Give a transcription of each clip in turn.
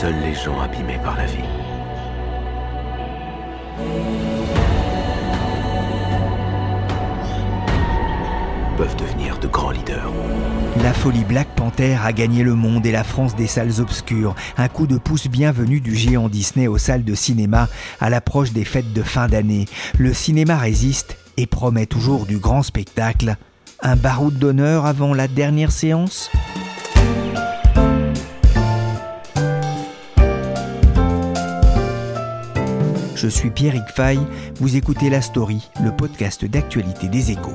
Seuls les gens abîmés par la vie. peuvent devenir de grands leaders. La folie Black Panther a gagné le monde et la France des salles obscures. Un coup de pouce bienvenu du géant Disney aux salles de cinéma à l'approche des fêtes de fin d'année. Le cinéma résiste et promet toujours du grand spectacle. Un baroud d'honneur avant la dernière séance? Je suis Pierrick Fay, vous écoutez La Story, le podcast d'actualité des échos.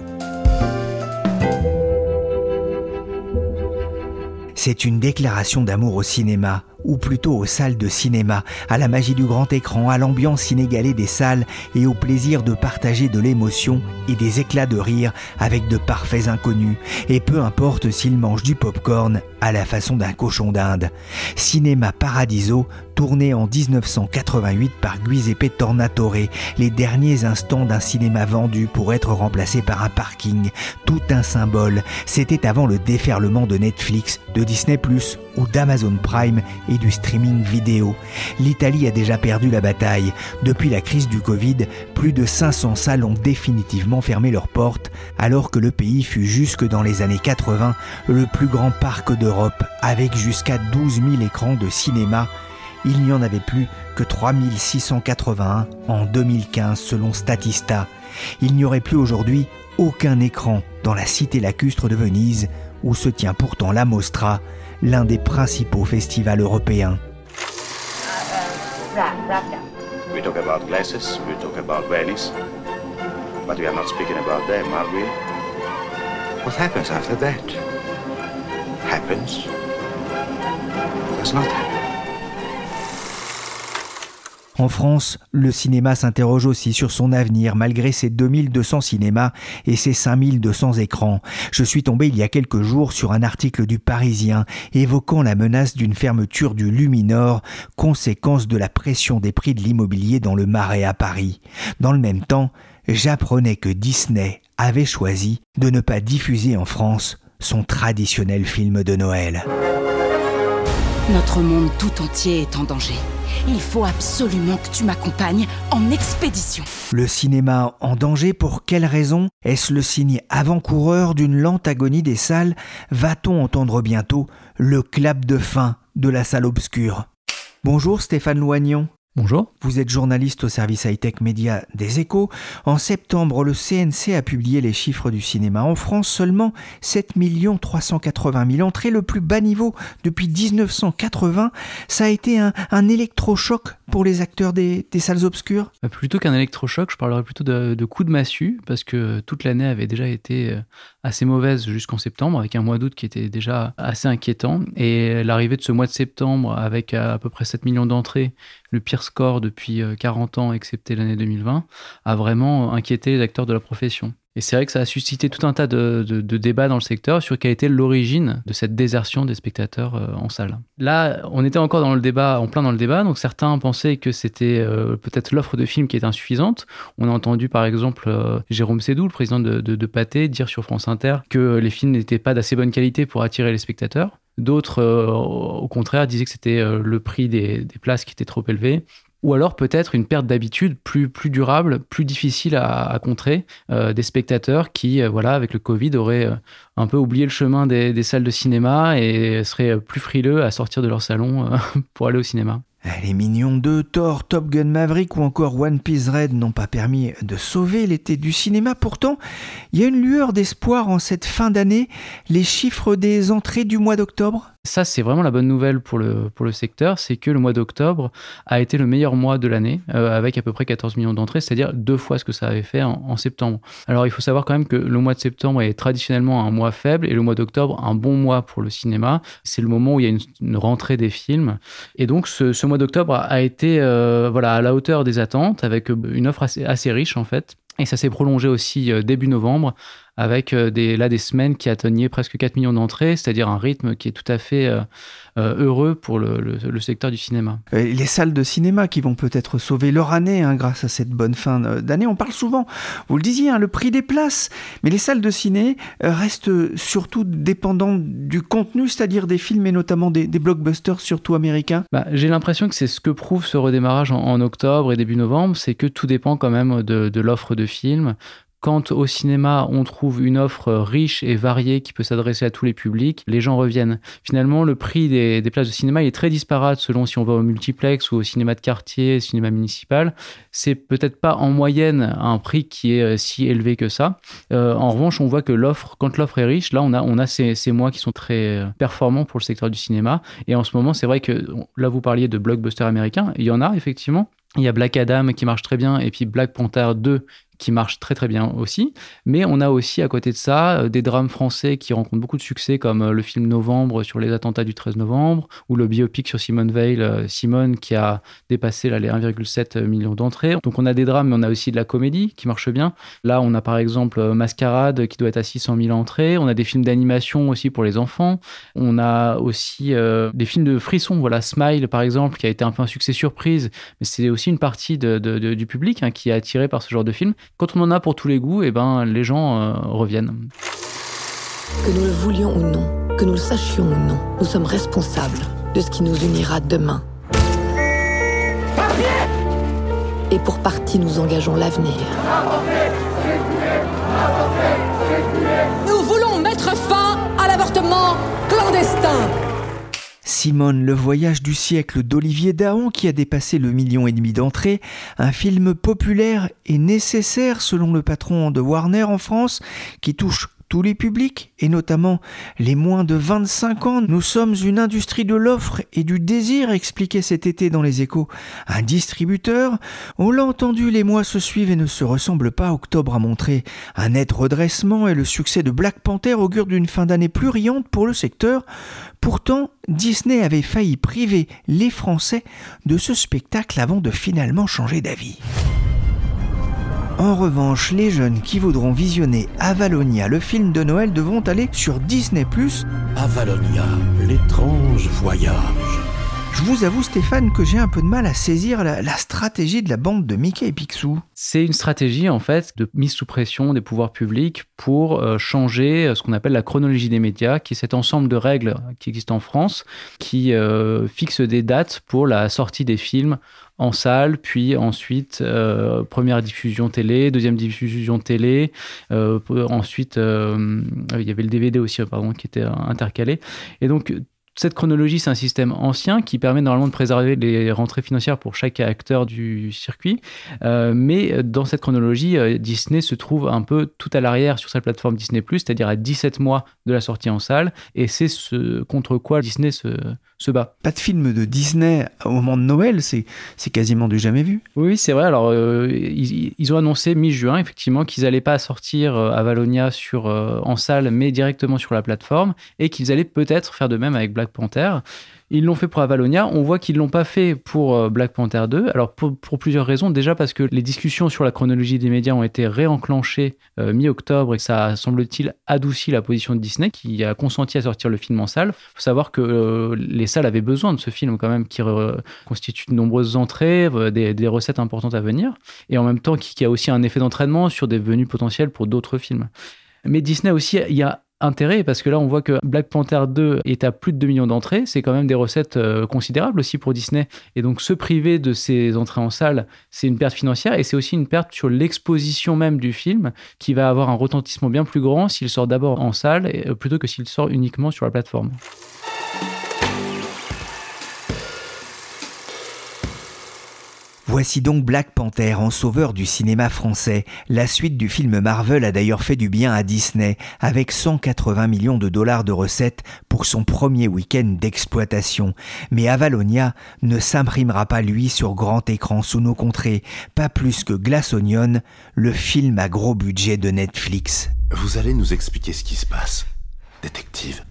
C'est une déclaration d'amour au cinéma, ou plutôt aux salles de cinéma, à la magie du grand écran, à l'ambiance inégalée des salles et au plaisir de partager de l'émotion et des éclats de rire avec de parfaits inconnus, et peu importe s'ils mangent du pop-corn à la façon d'un cochon d'Inde. Cinéma Paradiso, tourné en 1988 par Giuseppe Tornatore, les derniers instants d'un cinéma vendu pour être remplacé par un parking, tout un symbole. C'était avant le déferlement de Netflix, de Disney ⁇ ou d'Amazon Prime et du streaming vidéo. L'Italie a déjà perdu la bataille. Depuis la crise du Covid, plus de 500 salles ont définitivement fermé leurs portes, alors que le pays fut jusque dans les années 80 le plus grand parc d'Europe, avec jusqu'à 12 000 écrans de cinéma. Il n'y en avait plus que 3681 en 2015 selon Statista. Il n'y aurait plus aujourd'hui aucun écran dans la cité lacustre de Venise, où se tient pourtant la Mostra, l'un des principaux festivals européens. We talk about glasses, we talk about Venice, but we are not speaking about them, are we? What happens after that? Happens. Does not happen. En France, le cinéma s'interroge aussi sur son avenir malgré ses 2200 cinémas et ses 5200 écrans. Je suis tombé il y a quelques jours sur un article du Parisien évoquant la menace d'une fermeture du Luminor, conséquence de la pression des prix de l'immobilier dans le Marais à Paris. Dans le même temps, j'apprenais que Disney avait choisi de ne pas diffuser en France son traditionnel film de Noël. Notre monde tout entier est en danger. Il faut absolument que tu m'accompagnes en expédition. Le cinéma en danger, pour quelle raison? Est-ce le signe avant-coureur d'une lente agonie des salles? Va-t-on entendre bientôt le clap de fin de la salle obscure? Bonjour Stéphane Loignon. Bonjour. Vous êtes journaliste au service high-tech média des échos. En septembre, le CNC a publié les chiffres du cinéma. En France, seulement 7 380 000 entrées, le plus bas niveau depuis 1980. Ça a été un, électrochoc pour les acteurs des, salles obscures? Bah, Plutôt qu'un électrochoc, je parlerais plutôt de, de coup de massue, parce que toute l'année avait déjà été euh, assez mauvaise jusqu'en septembre, avec un mois d'août qui était déjà assez inquiétant. Et l'arrivée de ce mois de septembre, avec à peu près 7 millions d'entrées, le pire score depuis 40 euh, ans, excepté l'année 2020, a vraiment inquiété les acteurs de la profession. Et c'est vrai que ça a suscité tout un tas de, débats dans le secteur sur quelle était l'origine de cette désertion des spectateurs euh, en salle. Là, on était encore dans le débat, en plein dans le débat, donc certains pensaient que c'était euh, peut-être l'offre de films qui était insuffisante. On a entendu par exemple Jérôme Sédou, le président de, de, Pathé, dire sur France Inter que les films n'étaient pas d'assez bonne qualité pour attirer les spectateurs. D'autres, euh, au contraire, disaient que c'était euh, le prix des, places qui était trop élevé ou alors peut-être une perte d'habitude plus, durable, plus difficile à, contrer euh, des spectateurs qui, voilà, avec le Covid, auraient un peu oublié le chemin des, salles de cinéma et seraient plus frileux à sortir de leur salon pour aller au cinéma. Les Mignons 2, Thor, Top Gun Maverick ou encore One Piece Red n'ont pas permis de sauver l'été du cinéma. Pourtant, il y a une lueur d'espoir en cette fin d'année. Les chiffres des entrées du mois d'octobre Ça, c'est vraiment la bonne nouvelle pour le, pour le secteur, c'est que le mois d'octobre a été le meilleur mois de l'année, euh, avec à peu près 14 millions d'entrées, c'est-à-dire deux fois ce que ça avait fait en, septembre. Alors, il faut savoir quand même que le mois de septembre est traditionnellement un mois faible et le mois d'octobre un bon mois pour le cinéma. C'est le moment où il y a une, rentrée des films. Et donc, ce, mois d'octobre a été euh, voilà, à la hauteur des attentes, avec une offre assez, assez riche en fait. Et ça s'est prolongé aussi euh, début novembre avec euh, des, là des semaines qui atteignaient presque 4 millions d'entrées, c'est-à-dire un rythme qui est tout à fait euh, euh, heureux pour le, le, secteur du cinéma. Les salles de cinéma qui vont peut-être sauver leur année hein, grâce à cette bonne fin d'année. On parle souvent, vous le disiez, hein, le prix des places, mais les salles de ciné restent surtout dépendantes du contenu, c'est-à-dire des films et notamment des, blockbusters, surtout américains. Bah, J'ai l'impression que c'est ce que prouve ce redémarrage en, octobre et début novembre, c'est que tout dépend quand même de, de l'offre de films. Quand au cinéma, on trouve une offre riche et variée qui peut s'adresser à tous les publics, les gens reviennent. Finalement, le prix des, places de cinéma est très disparate selon si on va au multiplex ou au cinéma de quartier, cinéma municipal. C'est peut-être pas en moyenne un prix qui est euh, si élevé que ça. Euh, en revanche, on voit que l'offre, quand l'offre est riche, là, on a, ces, ces mois qui sont très euh, performants pour le secteur du cinéma. Et en ce moment, c'est vrai que là, vous parliez de blockbusters américains. Il y en a effectivement. Il y a Black Adam qui marche très bien et puis Black Panther 2 qui marche très très bien aussi. Mais on a aussi à côté de ça euh, des drames français qui rencontrent beaucoup de succès comme euh, le film Novembre sur les attentats du 13 novembre ou le biopic sur Simone Veil, euh, Simone qui a dépassé là, les 1,7 millions d'entrées. Donc on a des drames mais on a aussi de la comédie qui marche bien. Là on a par exemple Mascarade qui doit être à 600 000 entrées. On a des films d'animation aussi pour les enfants. On a aussi des films de frisson. Voilà Smile par exemple qui a été un peu un succès surprise mais c'est aussi une partie du public hein, qui est attiré par ce genre de film. Quand on en a pour tous les goûts, et eh ben, les gens euh, reviennent. Que nous le voulions ou non, que nous le sachions ou non, nous sommes responsables de ce qui nous unira demain. Et pour partie, nous engageons l'avenir. Simone, le voyage du siècle d'Olivier Daon qui a dépassé le million et demi d'entrées, un film populaire et nécessaire selon le patron de Warner en France qui touche tous les publics, et notamment les moins de 25 ans. Nous sommes une industrie de l'offre et du désir, expliquait cet été dans les échos un distributeur. On l'a entendu, les mois se suivent et ne se ressemblent pas. Octobre a montré un net redressement et le succès de Black Panther augure d'une fin d'année plus riante pour le secteur. Pourtant, Disney avait failli priver les Français de ce spectacle avant de finalement changer d'avis. En revanche, les jeunes qui voudront visionner Avalonia, le film de Noël, devront aller sur Disney ⁇ Avalonia, l'étrange voyage. Je vous avoue Stéphane que j'ai un peu de mal à saisir la, stratégie de la bande de Mickey et Picsou. C'est une stratégie en fait de mise sous pression des pouvoirs publics pour euh, changer euh, ce qu'on appelle la chronologie des médias, qui est cet ensemble de règles qui existent en France, qui euh, fixe des dates pour la sortie des films en salle, puis ensuite euh, première diffusion télé, deuxième diffusion télé, ensuite il y avait le DVD aussi pardon qui était intercalé et donc cette chronologie, c'est un système ancien qui permet normalement de préserver les rentrées financières pour chaque acteur du circuit. Euh, mais dans cette chronologie, euh, Disney se trouve un peu tout à l'arrière sur sa plateforme Disney ⁇ c'est-à-dire à 17 mois de la sortie en salle. Et c'est ce contre quoi Disney se, se bat. Pas de film de Disney au moment de Noël, c'est quasiment du jamais vu. Oui, c'est vrai. Alors, euh, ils, ont annoncé mi-juin, effectivement, qu'ils n'allaient pas sortir Avalonia sur, en salle, mais directement sur la plateforme, et qu'ils allaient peut-être faire de même avec Black Black Panther. Ils l'ont fait pour Avalonia. On voit qu'ils l'ont pas fait pour euh, Black Panther 2. Alors pour, plusieurs raisons. Déjà parce que les discussions sur la chronologie des médias ont été réenclenchées euh, mi-octobre et ça semble-t-il, adouci la position de Disney qui a consenti à sortir le film en salle. Faut savoir que euh, les salles avaient besoin de ce film quand même qui constitue de nombreuses entrées, des, recettes importantes à venir et en même temps qui, qui a aussi un effet d'entraînement sur des venues potentielles pour d'autres films. Mais Disney aussi, il y a intérêt parce que là on voit que Black Panther 2 est à plus de 2 millions d'entrées, c'est quand même des recettes euh, considérables aussi pour Disney. Et donc se priver de ces entrées en salle, c'est une perte financière. Et c'est aussi une perte sur l'exposition même du film qui va avoir un retentissement bien plus grand s'il sort d'abord en salle euh, plutôt que s'il sort uniquement sur la plateforme. Voici donc Black Panther en sauveur du cinéma français. La suite du film Marvel a d'ailleurs fait du bien à Disney, avec 180 millions de dollars de recettes pour son premier week-end d'exploitation. Mais Avalonia ne s'imprimera pas lui sur grand écran sous nos contrées, pas plus que Glass Onion, le film à gros budget de Netflix. Vous allez nous expliquer ce qui se passe, détective.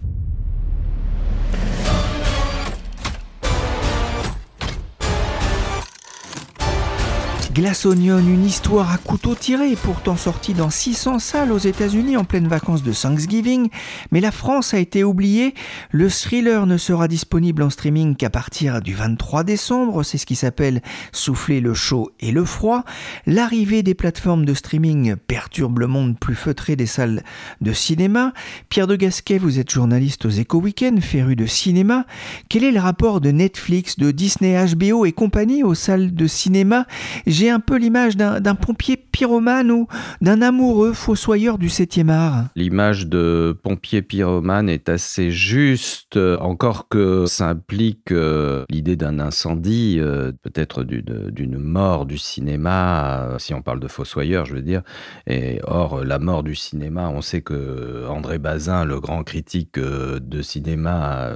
Glass Onion, une histoire à couteau tiré, pourtant sortie dans 600 salles aux États-Unis en pleine vacances de Thanksgiving, mais la France a été oubliée. Le thriller ne sera disponible en streaming qu'à partir du 23 décembre, c'est ce qui s'appelle souffler le chaud et le froid. L'arrivée des plateformes de streaming perturbe le monde plus feutré des salles de cinéma. Pierre de Gasquet, vous êtes journaliste aux Éco Weekend, féru de cinéma. Quel est le rapport de Netflix, de Disney, HBO et compagnie aux salles de cinéma? Un peu l'image d'un pompier pyromane ou d'un amoureux fossoyeur du 7e art. L'image de pompier pyromane est assez juste, encore que ça implique euh, l'idée d'un incendie, euh, peut-être d'une mort du cinéma, euh, si on parle de fossoyeur, je veux dire. Et or, la mort du cinéma, on sait que André Bazin, le grand critique de cinéma,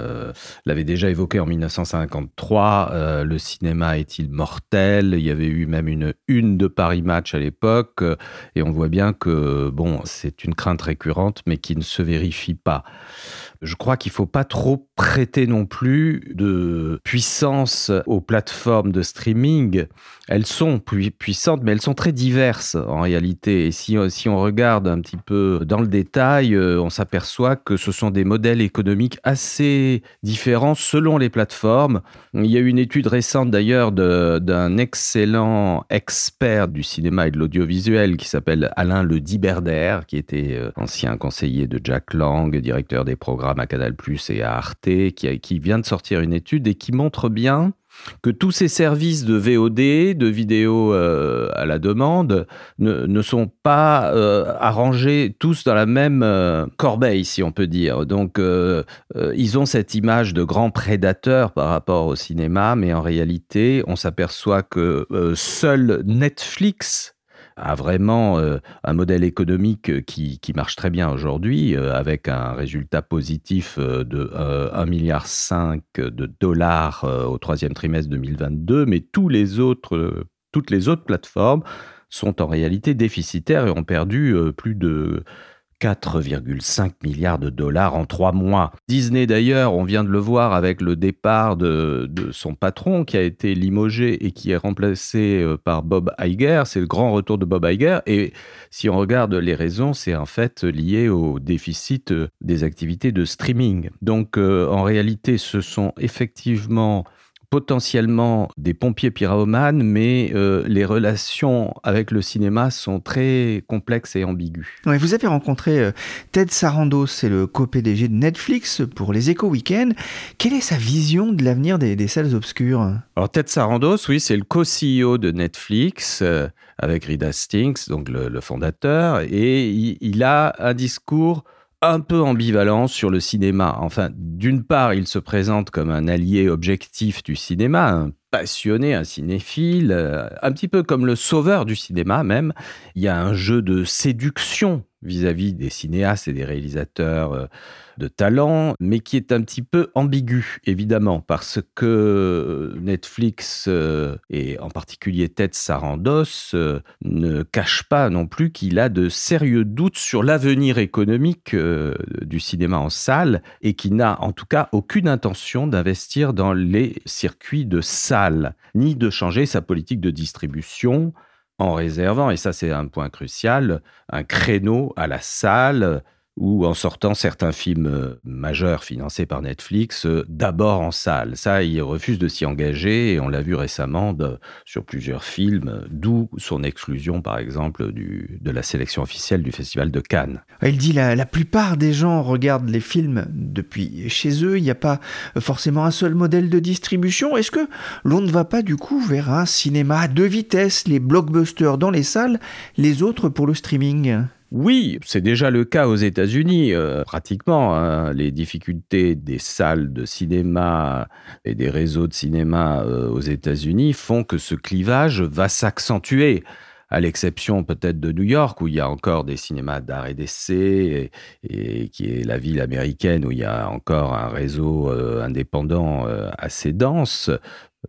l'avait déjà évoqué en 1953. le cinéma est-il mortel? Il y avait eu même une une de Paris Match à l'époque, euh, et on voit bien que bon, c'est une crainte récurrente, mais qui ne se vérifie pas. Je crois qu'il ne faut pas trop prêter non plus de puissance aux plateformes de streaming. Elles sont puissantes, mais elles sont très diverses en réalité. Et si, on regarde un petit peu dans le détail, euh, on s'aperçoit que ce sont des modèles économiques assez différents selon les plateformes. Il y a eu une étude récente d'ailleurs d'un excellent expert du cinéma et de l'audiovisuel qui s'appelle Alain Le Diberder, qui était euh, ancien conseiller de Jack Lang, directeur des programmes à Canal et à Arte, qui, vient de sortir une étude et qui montre bien que tous ces services de VOD, de vidéo euh, à la demande, ne, sont pas euh, arrangés tous dans la même euh, corbeille, si on peut dire. Donc, ils ont cette image de grands prédateurs par rapport au cinéma, mais en réalité, on s'aperçoit que seul Netflix a vraiment euh, un modèle économique qui, qui marche très bien aujourd'hui, euh, avec un résultat positif euh, de 1,5 milliard de dollars au troisième trimestre 2022, mais tous les autres, toutes les autres plateformes sont en réalité déficitaires et ont perdu plus de 4,5 milliards de dollars en trois mois. Disney d'ailleurs, on vient de le voir avec le départ de, son patron qui a été limogé et qui est remplacé euh, par Bob Iger. C'est le grand retour de Bob Iger. Et si on regarde les raisons, c'est en fait lié au déficit euh, des activités de streaming. Donc euh, en réalité, ce sont effectivement potentiellement des pompiers pyromanes, mais euh, les relations avec le cinéma sont très complexes et ambiguës. vous avez rencontré euh, Ted Sarandos, c'est le co-PDG de Netflix pour les Éco Weekends. Quelle est sa vision de l'avenir des, salles obscures? Alors Ted Sarandos, oui, c'est le co-CEO de Netflix. Euh, avec Reed Hastings, donc le, fondateur, et il a un discours un peu ambivalent sur le cinéma. Enfin, d'une part, il se présente comme un allié objectif du cinéma, un passionné, un cinéphile, euh, un petit peu comme le sauveur du cinéma même. Il y a un jeu de séduction vis-à-vis des cinéastes et des réalisateurs euh, de talent, mais qui est un petit peu ambigu, évidemment, parce que Netflix euh, et en particulier Ted Sarandos euh, ne cache pas non plus qu'il a de sérieux doutes sur l'avenir économique du cinéma en salle et qui n'a en tout cas aucune intention d'investir dans les circuits de salle, ni de changer sa politique de distribution en réservant, et ça c'est un point crucial, un créneau à la salle ou en sortant certains films euh, majeurs financés par Netflix euh, d'abord en salle. Ça, il refuse de s'y engager et on l'a vu récemment sur plusieurs films, d'où son exclusion par exemple du, de la sélection officielle du Festival de Cannes. Il dit la, la plupart des gens regardent les films depuis chez eux, il n'y a pas forcément un seul modèle de distribution. Est-ce que l'on ne va pas du coup vers un cinéma à deux vitesses, les blockbusters dans les salles, les autres pour le streaming? Oui, c'est déjà le cas aux États-Unis, euh, pratiquement. Hein. Les difficultés des salles de cinéma et des réseaux de cinéma euh, aux États-Unis font que ce clivage va s'accentuer à l'exception peut-être de New York, où il y a encore des cinémas d'art et d'essai, et, qui est la ville américaine où il y a encore un réseau euh, indépendant assez dense.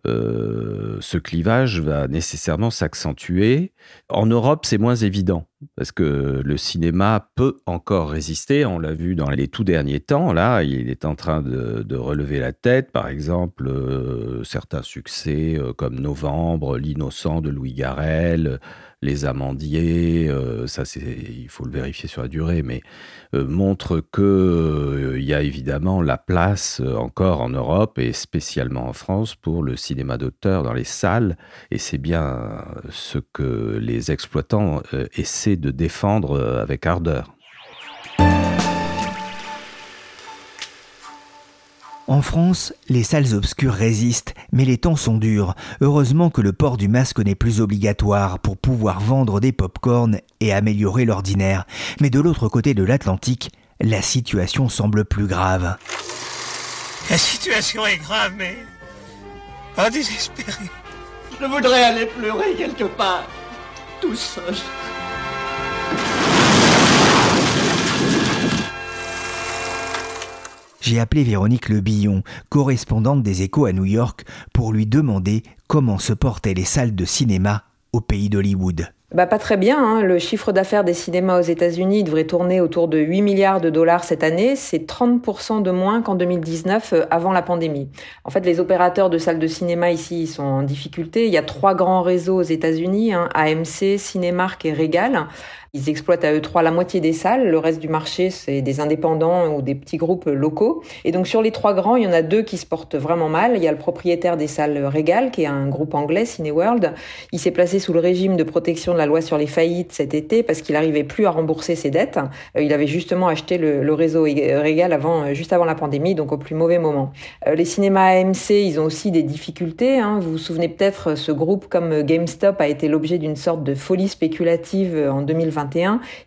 Euh, ce clivage va nécessairement s'accentuer. En Europe, c'est moins évident parce que le cinéma peut encore résister. On l'a vu dans les tout derniers temps. Là, il est en train de, relever la tête. Par exemple, euh, certains succès euh, comme Novembre, L'Innocent de Louis Garrel, Les Amandiers. ça, c'est, il faut le vérifier sur la durée, mais euh, montre qu'il euh, y a évidemment la place euh, encore en Europe et spécialement en France pour le cinéma d'auteur dans les salles. Et c'est bien ce que les exploitants essaient de défendre avec ardeur. En France, les salles obscures résistent, mais les temps sont durs. Heureusement que le port du masque n'est plus obligatoire pour pouvoir vendre des pop-corns et améliorer l'ordinaire. Mais de l'autre côté de l'Atlantique, la situation semble plus grave. La situation est grave, mais pas désespérée. Je voudrais aller pleurer quelque part, tout seul. J'ai appelé Véronique Le Billon, correspondante des Échos à New York, pour lui demander comment se portaient les salles de cinéma au pays d'Hollywood. Bah pas très bien. Hein. Le chiffre d'affaires des cinémas aux États-Unis devrait tourner autour de 8 milliards de dollars cette année. C'est 30% de moins qu'en 2019, euh, avant la pandémie. En fait, les opérateurs de salles de cinéma ici sont en difficulté. Il y a trois grands réseaux aux États-Unis hein, AMC, Cinemark et Regal. Ils exploitent à eux trois la moitié des salles. Le reste du marché, c'est des indépendants ou des petits groupes locaux. Et donc sur les trois grands, il y en a deux qui se portent vraiment mal. Il y a le propriétaire des salles Regal, qui est un groupe anglais, Cineworld. Il s'est placé sous le régime de protection de la loi sur les faillites cet été parce qu'il n'arrivait plus à rembourser ses dettes. Euh, il avait justement acheté le, réseau Regal avant, euh, juste avant la pandémie, donc au plus mauvais moment. Euh, les cinémas AMC, ils ont aussi des difficultés. Hein. Vous vous souvenez peut-être, ce groupe comme GameStop a été l'objet d'une sorte de folie spéculative en 2020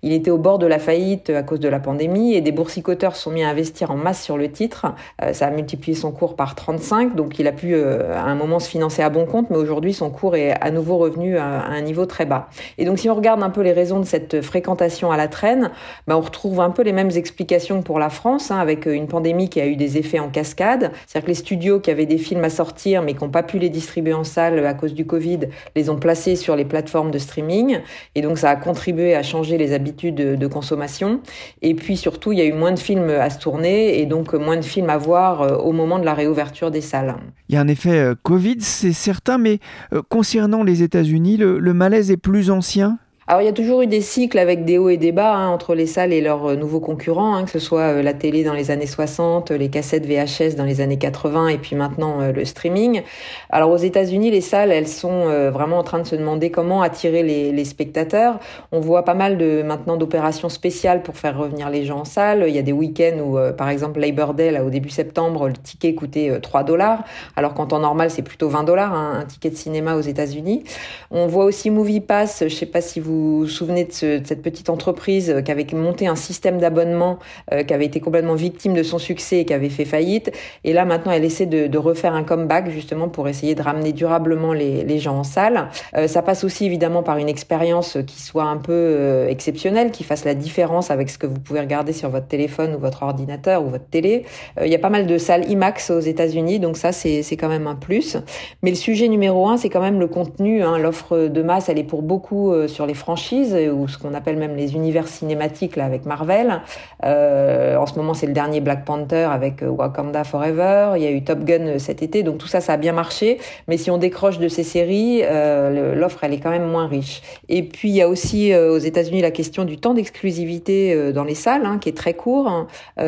il était au bord de la faillite à cause de la pandémie et des boursicoteurs sont mis à investir en masse sur le titre. Euh, ça a multiplié son cours par 35, donc il a pu euh, à un moment se financer à bon compte, mais aujourd'hui son cours est à nouveau revenu à, un niveau très bas. Et donc si on regarde un peu les raisons de cette fréquentation à la traîne, ben, on retrouve un peu les mêmes explications que pour la France, hein, avec une pandémie qui a eu des effets en cascade. C'est-à-dire que les studios qui avaient des films à sortir mais qui n'ont pas pu les distribuer en salle à cause du Covid, les ont placés sur les plateformes de streaming. Et donc ça a contribué à changer les habitudes de consommation. Et puis surtout, il y a eu moins de films à se tourner et donc moins de films à voir euh, au moment de la réouverture des salles. Il y a un effet euh, Covid, c'est certain, mais euh, concernant les États-Unis, le malaise est plus ancien alors il y a toujours eu des cycles avec des hauts et des bas hein, entre les salles et leurs euh, nouveaux concurrents, hein, que ce soit euh, la télé dans les années 60, les cassettes VHS dans les années 80 et puis maintenant euh, le streaming. Alors aux États-Unis, les salles, elles sont vraiment en train de se demander comment attirer les, les spectateurs. On voit pas mal de maintenant d'opérations spéciales pour faire revenir les gens en salle. Il y a des week-ends où, par exemple, Labor Day, là, au début septembre, le ticket coûtait 3 dollars, alors qu'en temps normal, c'est plutôt 20 dollars hein, un ticket de cinéma aux États-Unis. On voit aussi Movie Pass, je sais pas si vous vous souvenez de, cette petite entreprise euh, qui avait monté un système d'abonnement euh, qui avait été complètement victime de son succès et qui avait fait faillite. Et là, maintenant, elle essaie de, refaire un comeback justement pour essayer de ramener durablement les, gens en salle. Euh, ça passe aussi évidemment par une expérience qui soit un peu exceptionnelle, qui fasse la différence avec ce que vous pouvez regarder sur votre téléphone ou votre ordinateur ou votre télé. Il y a pas mal de salles IMAX aux États-Unis, donc ça, c'est quand même un plus. Mais le sujet numéro un, c'est quand même le contenu. Hein. L'offre de masse, elle est pour beaucoup sur les franchises ou ce qu'on appelle même les univers cinématiques là avec Marvel. Euh, en ce moment, c'est le dernier Black Panther avec euh, Wakanda Forever. Il y a eu Top Gun euh, cet été, donc tout ça, ça a bien marché. Mais si on décroche de ces séries, l'offre elle est quand même moins riche. Et puis il y a aussi aux États-Unis la question du temps d'exclusivité dans les salles, hein, qui est très court. Hein.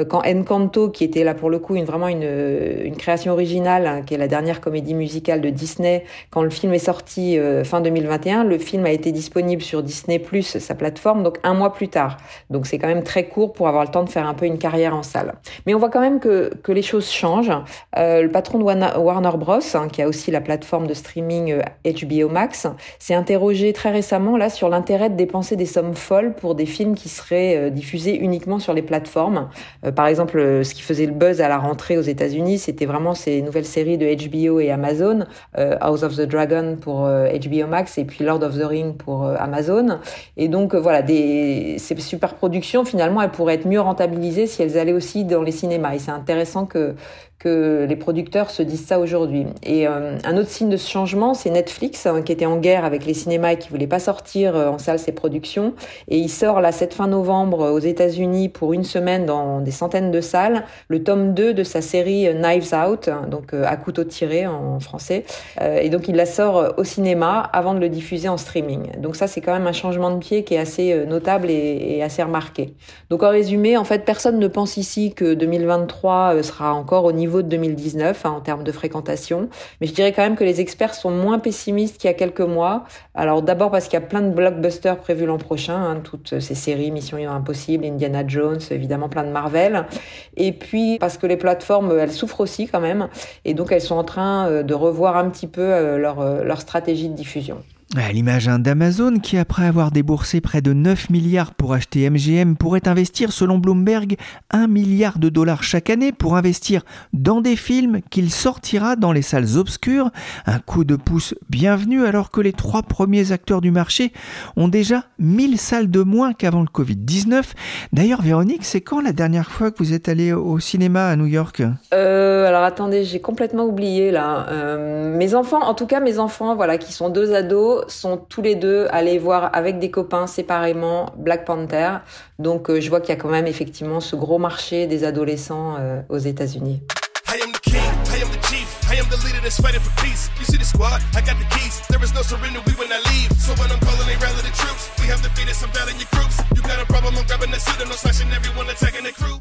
quand Encanto, qui était là pour le coup une vraiment une, une création originale, hein, qui est la dernière comédie musicale de Disney, quand le film est sorti fin 2021, le film a été disponible sur Disney Plus, sa plateforme, donc un mois plus tard. Donc c'est quand même très court pour avoir le temps de faire un peu une carrière en salle. Mais on voit quand même que, que les choses changent. Euh, le patron de Warner Bros, hein, qui a aussi la plateforme de streaming HBO Max, s'est interrogé très récemment là sur l'intérêt de dépenser des sommes folles pour des films qui seraient diffusés uniquement sur les plateformes. par exemple, ce qui faisait le buzz à la rentrée aux États-Unis, c'était vraiment ces nouvelles séries de HBO et Amazon, House of the Dragon pour HBO Max et puis Lord of the Ring pour euh, Et donc euh, voilà, des, ces super productions, finalement, elles pourraient être mieux rentabilisées si elles allaient aussi dans les cinémas. Et c'est intéressant que, que les producteurs se disent ça aujourd'hui. Et euh, un autre signe de ce changement, c'est Netflix, hein, qui était en guerre avec les cinémas et qui voulait pas sortir en salle ses productions. Et il sort là, cette fin novembre, aux États-Unis, pour une semaine dans des centaines de salles, le tome 2 de sa série Knives Out, hein, donc à couteau tiré en français. et donc il la sort au cinéma avant de le diffuser en streaming. Donc ça, c'est quand même un changement de pied qui est assez euh, notable et, assez remarqué. Donc en résumé, en fait, personne ne pense ici que 2023 euh, sera encore au niveau de 2019 hein, en termes de fréquentation. Mais je dirais quand même que les experts sont moins pessimistes qu'il y a quelques mois. Alors d'abord parce qu'il y a plein de blockbusters prévus l'an prochain, hein, toutes ces séries, Mission Impossible, Indiana Jones, évidemment plein de Marvel. Et puis parce que les plateformes, elles souffrent aussi quand même. Et donc elles sont en train euh, de revoir un petit peu leur, leur stratégie de diffusion. À l'image d'Amazon qui, après avoir déboursé près de 9 milliards pour acheter MGM, pourrait investir, selon Bloomberg, 1 milliard de dollars chaque année pour investir dans des films qu'il sortira dans les salles obscures. Un coup de pouce bienvenu alors que les trois premiers acteurs du marché ont déjà 1000 salles de moins qu'avant le Covid-19. D'ailleurs, Véronique, c'est quand la dernière fois que vous êtes allée au cinéma à New York? Euh, Alors attendez, j'ai complètement oublié là. Euh, mes enfants, en tout cas mes enfants, voilà, qui sont deux ados, sont tous les deux allés voir avec des copains séparément Black Panther. Donc euh, je vois qu'il y a quand même effectivement ce gros marché des adolescents euh, aux États-Unis.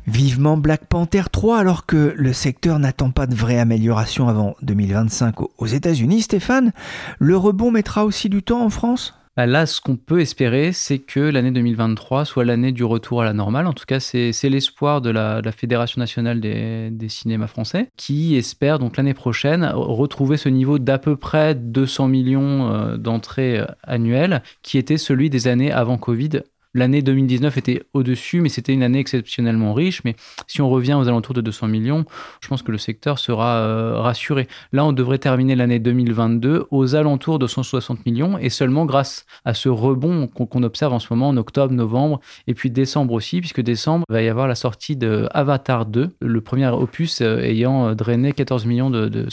Vivement Black Panther 3 alors que le secteur n'attend pas de vraie amélioration avant 2025 aux États-Unis, Stéphane. Le rebond mettra aussi du temps en France? Là, ce qu'on peut espérer, c'est que l'année 2023 soit l'année du retour à la normale. En tout cas, c'est l'espoir de la, Fédération nationale des, des, cinémas français qui espère donc l'année prochaine retrouver ce niveau d'à peu près 200 millions euh, d'entrées euh, annuelles qui était celui des années avant Covid L'année 2019 était au-dessus, mais c'était une année exceptionnellement riche. Mais si on revient aux alentours de 200 millions, je pense que le secteur sera euh, rassuré. Là, on devrait terminer l'année 2022 aux alentours de 160 millions, et seulement grâce à ce rebond qu'on observe en ce moment en octobre, novembre, et puis décembre aussi, puisque décembre, il va y avoir la sortie de Avatar 2, le premier opus euh, ayant drainé 14 millions de,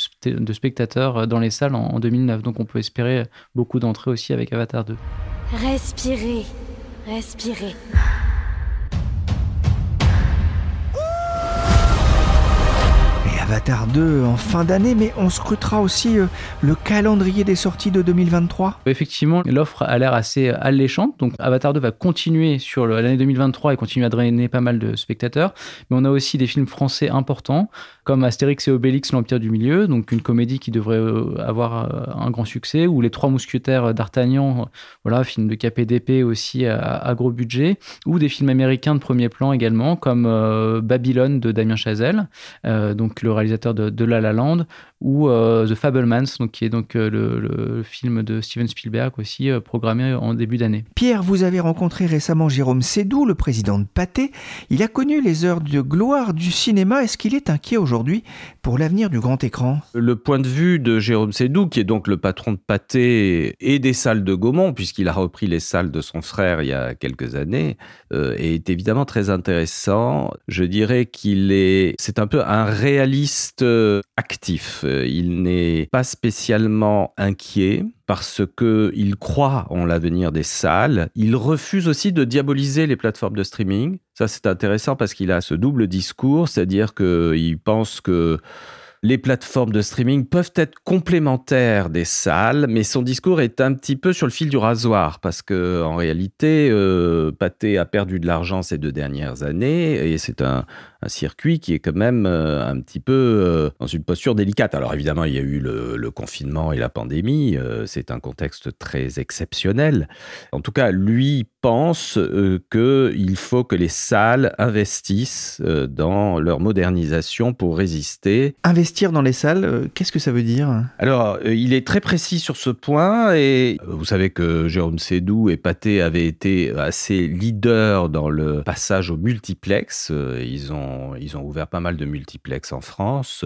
spectateurs dans les salles en 2009. Donc on peut espérer beaucoup d'entrées aussi avec Avatar 2. Respirez. Respirez. Avatar 2 en fin d'année, mais on scrutera aussi euh, le calendrier des sorties de 2023. Effectivement, l'offre a l'air assez alléchante. Donc Avatar 2 va continuer sur l'année 2023 et continuer à drainer pas mal de spectateurs. Mais on a aussi des films français importants comme Astérix et Obélix, l'Empire du Milieu, donc une comédie qui devrait euh, avoir euh, un grand succès, ou Les Trois Mousquetaires d'Artagnan, voilà, film de KPDP aussi à, gros budget, ou des films américains de premier plan également, comme Babylone de Damien Chazelle, donc le réalisateur de, La La Land, ou euh, The Fablemans, donc, qui est donc euh, le, film de Steven Spielberg aussi, euh, programmé en début d'année. Pierre, vous avez rencontré récemment Jérôme Sédou, le président de Pathé. Il a connu les heures de gloire du cinéma. Est-ce qu'il est inquiet aujourd'hui? Pour l'avenir du grand écran. Le point de vue de Jérôme Sédou, qui est donc le patron de Pathé et des salles de Gaumont, puisqu'il a repris les salles de son frère il y a quelques années, est évidemment très intéressant. Je dirais qu'il est, c'est un peu un réaliste actif. Euh, il n'est pas spécialement inquiet parce qu'il croit en l'avenir des salles. Il refuse aussi de diaboliser les plateformes de streaming. Ça, c'est intéressant parce qu'il a ce double discours, c'est-à-dire qu'il pense que les plateformes de streaming peuvent être complémentaires des salles, mais son discours est un petit peu sur le fil du rasoir parce que en réalité, euh, a perdu de l'argent ces deux dernières années et c'est un, un circuit qui est quand même euh, un petit peu euh, dans une posture délicate. Alors évidemment, il y a eu le, confinement et la pandémie, euh, c'est un contexte très exceptionnel. En tout cas, lui pense qu'il faut que les salles investissent dans leur modernisation pour résister. Investir dans les salles, qu'est-ce que ça veut dire? Alors, il est très précis sur ce point et vous savez que Jérôme Sédou et Pathé avaient été assez leaders dans le passage au multiplex. Ils ont ils ont ouvert pas mal de multiplex en France.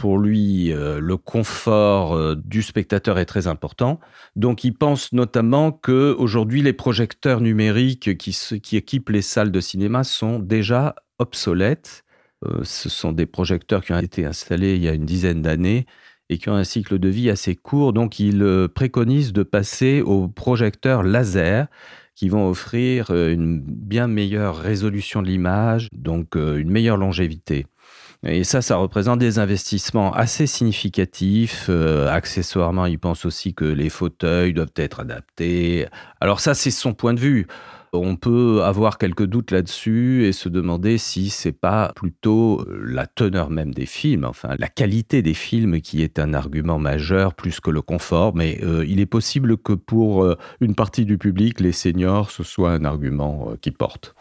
Pour lui, euh, le confort euh, du spectateur est très important. Donc, il pense notamment que aujourd'hui, les projecteurs numériques qui, qui équipent les salles de cinéma sont déjà obsolètes. Euh, ce sont des projecteurs qui ont été installés il y a une dizaine d'années et qui ont un cycle de vie assez court. Donc, il préconise de passer aux projecteurs laser qui vont offrir euh, une bien meilleure résolution de l'image, donc euh, une meilleure longévité. Et ça, ça représente des investissements assez significatifs. Euh, accessoirement, il pense aussi que les fauteuils doivent être adaptés. Alors ça, c'est son point de vue. On peut avoir quelques doutes là-dessus et se demander si c'est pas plutôt euh, la teneur même des films, enfin la qualité des films qui est un argument majeur plus que le confort. Mais euh, il est possible que pour euh, une partie du public, les seniors, ce soit un argument qui porte.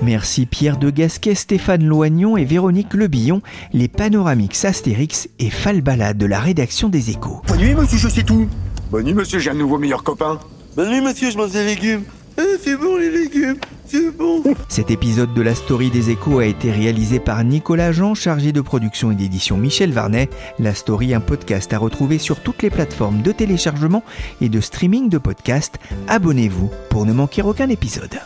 Merci Pierre de Gasquet, Stéphane Loignon et Véronique Lebillon, les panoramiques Astérix et Falbala de la rédaction des Échos. Bonne nuit monsieur, je sais tout. Bonne nuit monsieur, j'ai un nouveau meilleur copain. Bonne nuit, monsieur, je mange des légumes. Ah, c'est bon, les légumes. C'est bon. Cet épisode de la Story des Échos a été réalisé par Nicolas Jean, chargé de production et d'édition Michel Varnet. La Story, un podcast à retrouver sur toutes les plateformes de téléchargement et de streaming de podcasts. Abonnez-vous pour ne manquer aucun épisode.